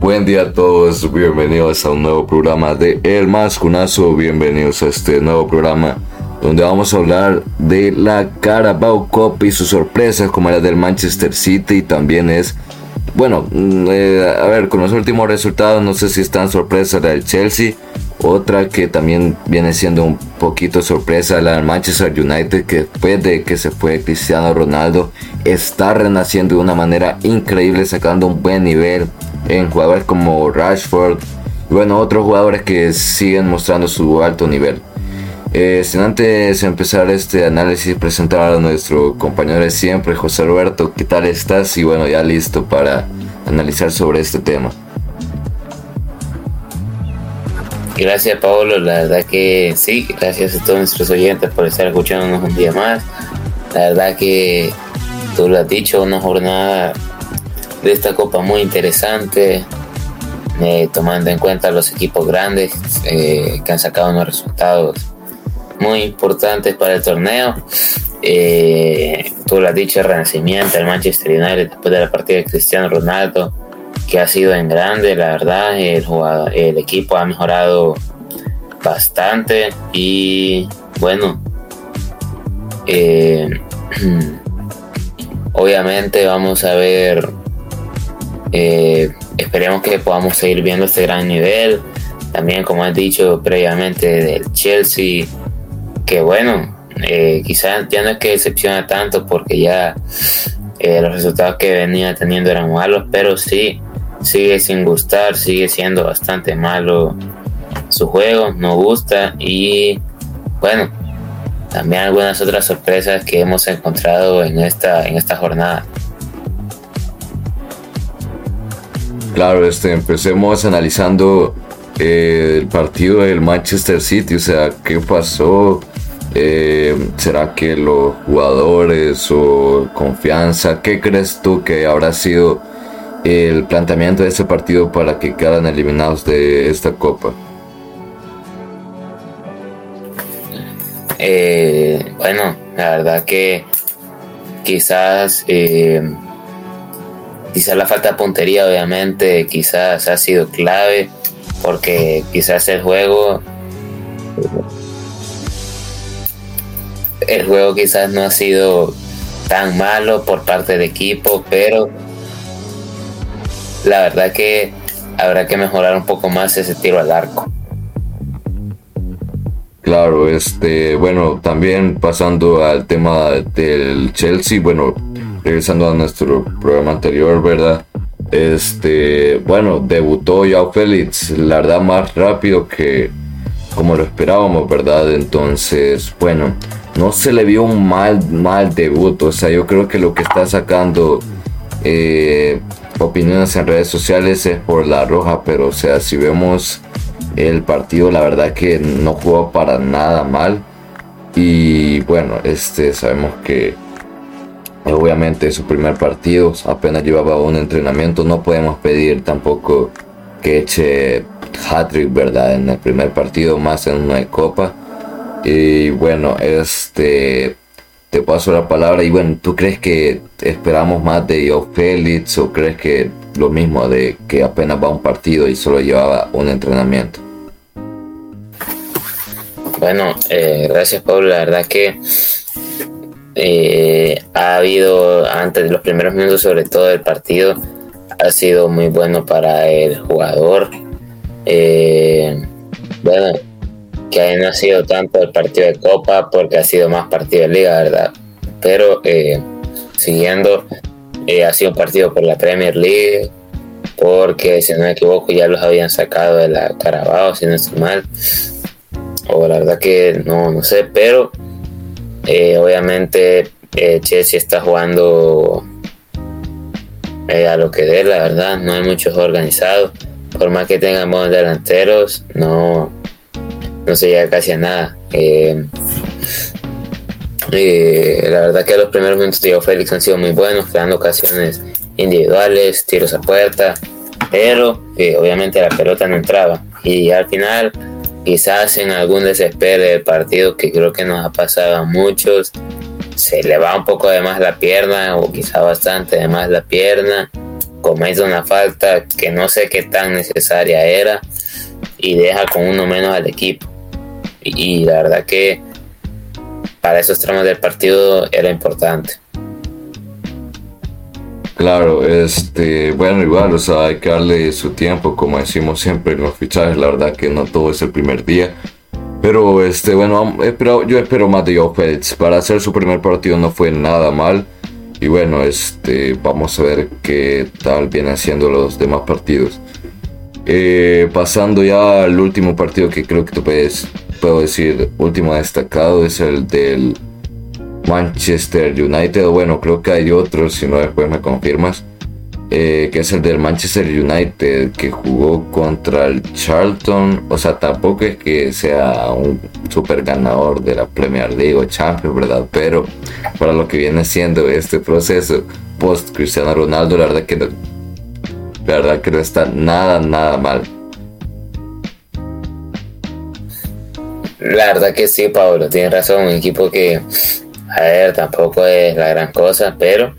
Buen día a todos, bienvenidos a un nuevo programa de El Mascunazo, bienvenidos a este nuevo programa donde vamos a hablar de la Carabao Cup y sus sorpresas como la del Manchester City y también es, bueno, mm, eh, a ver, con los últimos resultados no sé si están sorpresa la del Chelsea, otra que también viene siendo un poquito sorpresa la del Manchester United que después de que se fue Cristiano Ronaldo está renaciendo de una manera increíble sacando un buen nivel en jugadores como Rashford y bueno otros jugadores que siguen mostrando su alto nivel. Eh, sin antes empezar este análisis, presentar a nuestro compañero de siempre, José Roberto, ¿qué tal estás? Y bueno, ya listo para analizar sobre este tema. Gracias, Pablo. La verdad que sí, gracias a todos nuestros oyentes por estar escuchándonos un día más. La verdad que tú lo has dicho, una jornada de esta copa muy interesante, eh, tomando en cuenta los equipos grandes eh, que han sacado unos resultados muy importantes para el torneo. Eh, tú lo has dicho, el renacimiento del Manchester United después de la partida de Cristiano Ronaldo, que ha sido en grande, la verdad. El, jugador, el equipo ha mejorado bastante y bueno, eh, obviamente vamos a ver, eh, esperemos que podamos seguir viendo este gran nivel. También, como has dicho previamente, del Chelsea que bueno, eh, quizás ya no es que decepciona tanto porque ya eh, los resultados que venía teniendo eran malos, pero sí sigue sin gustar, sigue siendo bastante malo su juego, no gusta y bueno, también algunas otras sorpresas que hemos encontrado en esta, en esta jornada. Claro, este, empecemos analizando eh, el partido del Manchester City, o sea, qué pasó, eh, ¿Será que los jugadores o confianza? ¿Qué crees tú que habrá sido el planteamiento de ese partido para que quedan eliminados de esta copa? Eh, bueno, la verdad que quizás eh, quizás la falta de puntería obviamente quizás ha sido clave porque quizás el juego el juego quizás no ha sido tan malo por parte del equipo, pero la verdad que habrá que mejorar un poco más ese tiro al arco. Claro, este, bueno, también pasando al tema del Chelsea, bueno, regresando a nuestro programa anterior, ¿verdad? Este, bueno, debutó ya Félix, la verdad más rápido que como lo esperábamos, ¿verdad? Entonces, bueno, no se le vio un mal, mal debut. O sea, yo creo que lo que está sacando eh, opiniones en redes sociales es por la roja. Pero, o sea, si vemos el partido, la verdad que no jugó para nada mal. Y bueno, este sabemos que obviamente su primer partido, apenas llevaba un entrenamiento. No podemos pedir tampoco que eche hat-trick, ¿verdad? En el primer partido, más en una copa. Y bueno, este te paso la palabra. Y bueno, ¿tú crees que esperamos más de Joe Félix o crees que lo mismo de que apenas va un partido y solo llevaba un entrenamiento? Bueno, eh, gracias Pablo. La verdad que eh, ha habido antes de los primeros minutos, sobre todo del partido, ha sido muy bueno para el jugador. Eh, bueno, que no ha sido tanto el partido de Copa porque ha sido más partido de Liga, ¿verdad? Pero eh, siguiendo, eh, ha sido un partido por la Premier League, porque si no me equivoco ya los habían sacado de la Carabao, si no estoy mal. O la verdad que no, no sé, pero eh, obviamente Chelsea está jugando a lo que dé, la verdad, no hay muchos organizados. Por más que tengan buenos delanteros, no, no se llega casi a nada. Eh, la verdad que los primeros minutos de Félix han sido muy buenos, creando ocasiones individuales, tiros a puerta, pero eh, obviamente la pelota no entraba. Y al final, quizás en algún desespero del partido, que creo que nos ha pasado a muchos, se le va un poco de más la pierna, o quizá bastante de más la pierna, comete una falta que no sé qué tan necesaria era y deja con uno menos al equipo. Y, la verdad que para esos tramos del partido era importante. Claro, este, bueno, igual, o sea, hay que darle su tiempo, como decimos siempre en los fichajes, la verdad que no todo es el primer día. Pero, este, bueno, espero, yo espero más de Joe Félix. Para hacer su primer partido no fue nada mal. Y bueno, este, vamos a ver qué tal vienen haciendo los demás partidos. Eh, pasando ya al último partido que creo que tú puedes, puedo decir, último destacado, es el del Manchester United. Bueno, creo que hay otros, si no después me confirmas. Eh, que es el del Manchester United, que jugó contra el Charlton. O sea, tampoco es que sea un super ganador de la Premier League o Champions, ¿verdad? Pero para lo que viene siendo este proceso post Cristiano Ronaldo, la verdad que no, la verdad que no está nada, nada mal. La verdad que sí, Pablo, tienes razón. Un equipo que, a ver, tampoco es la gran cosa, pero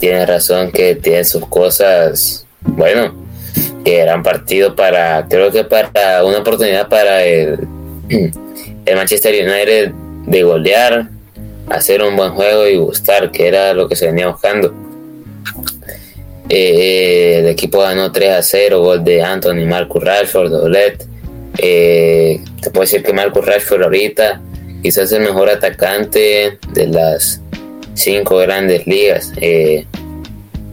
tienes razón que tiene sus cosas, bueno, que eran partido para, creo que para una oportunidad para el, el Manchester United de golear, hacer un buen juego y gustar, que era lo que se venía buscando. Eh, el equipo ganó 3 a 0, gol de Anthony, Marcus Rashford, Dolet. Eh, te puedo decir que Marcus Rashford ahorita quizás el mejor atacante de las cinco grandes ligas. Eh,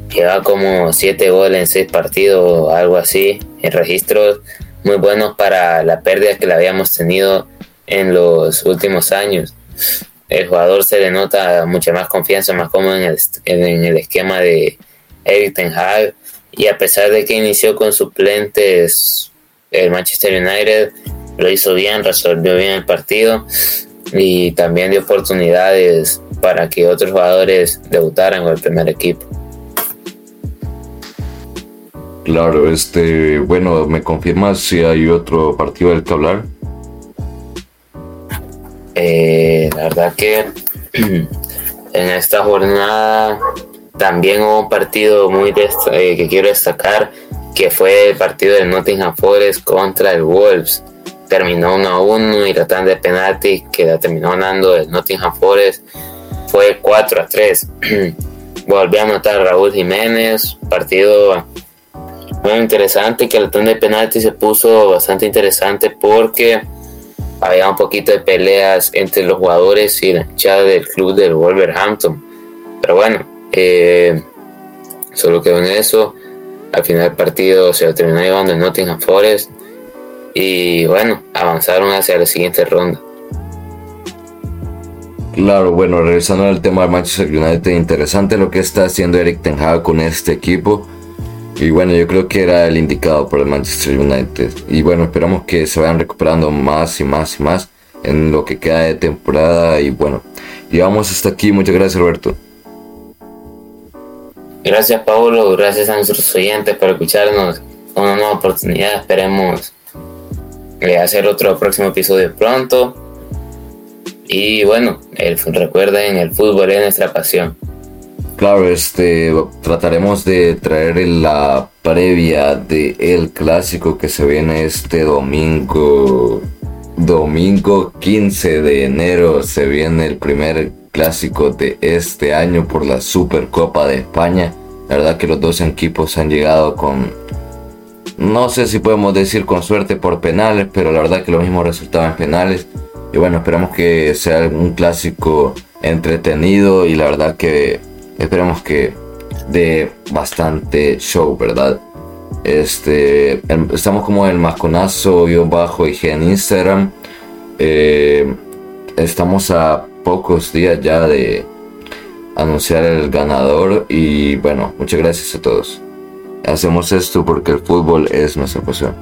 lleva como 7 goles en 6 partidos, algo así, en registros muy buenos para la pérdida que le habíamos tenido en los últimos años. El jugador se le nota mucha más confianza, más cómodo en el, en el esquema de Eric Ten Hag y a pesar de que inició con suplentes el Manchester United lo hizo bien, resolvió bien el partido y también dio oportunidades para que otros jugadores debutaran con el primer equipo. Claro, este, bueno, ¿me confirmas si hay otro partido del que hablar? Eh, la verdad que en esta jornada también hubo un partido muy eh, que quiero destacar, que fue el partido del Nottingham Forest contra el Wolves. Terminó 1 a 1 y la tanda de penaltis que la terminó ganando el Nottingham Forest fue 4 a 3. Volvió a anotar Raúl Jiménez, partido muy interesante que la tanda de penaltis se puso bastante interesante porque había un poquito de peleas entre los jugadores y la hinchada del club del Wolverhampton. Pero bueno, eh, solo quedó en eso. Al final del partido se lo terminó llevando en Nottingham Forest. Y bueno, avanzaron hacia la siguiente ronda. Claro, bueno, regresando al tema del Manchester United, interesante lo que está haciendo Eric Ten Hag con este equipo. Y bueno, yo creo que era el indicado por el Manchester United. Y bueno, esperamos que se vayan recuperando más y más y más en lo que queda de temporada. Y bueno, llegamos hasta aquí. Muchas gracias, Roberto. Gracias, Paulo. Gracias a nuestros oyentes por escucharnos. Una nueva oportunidad. Esperemos eh, hacer otro próximo episodio pronto. Y bueno, el, recuerden, el fútbol es nuestra pasión. Claro, este trataremos de traer la previa de el clásico que se viene este domingo. Domingo 15 de enero se viene el primer clásico de este año por la Supercopa de España. La verdad que los dos equipos han llegado con, no sé si podemos decir con suerte por penales, pero la verdad que lo mismo resultaba en penales. Y bueno, esperamos que sea un clásico entretenido y la verdad que esperamos que dé bastante show, ¿verdad? Este, estamos como en el masconazo-ig en Instagram. Eh, estamos a pocos días ya de anunciar el ganador y bueno, muchas gracias a todos. Hacemos esto porque el fútbol es nuestra pasión.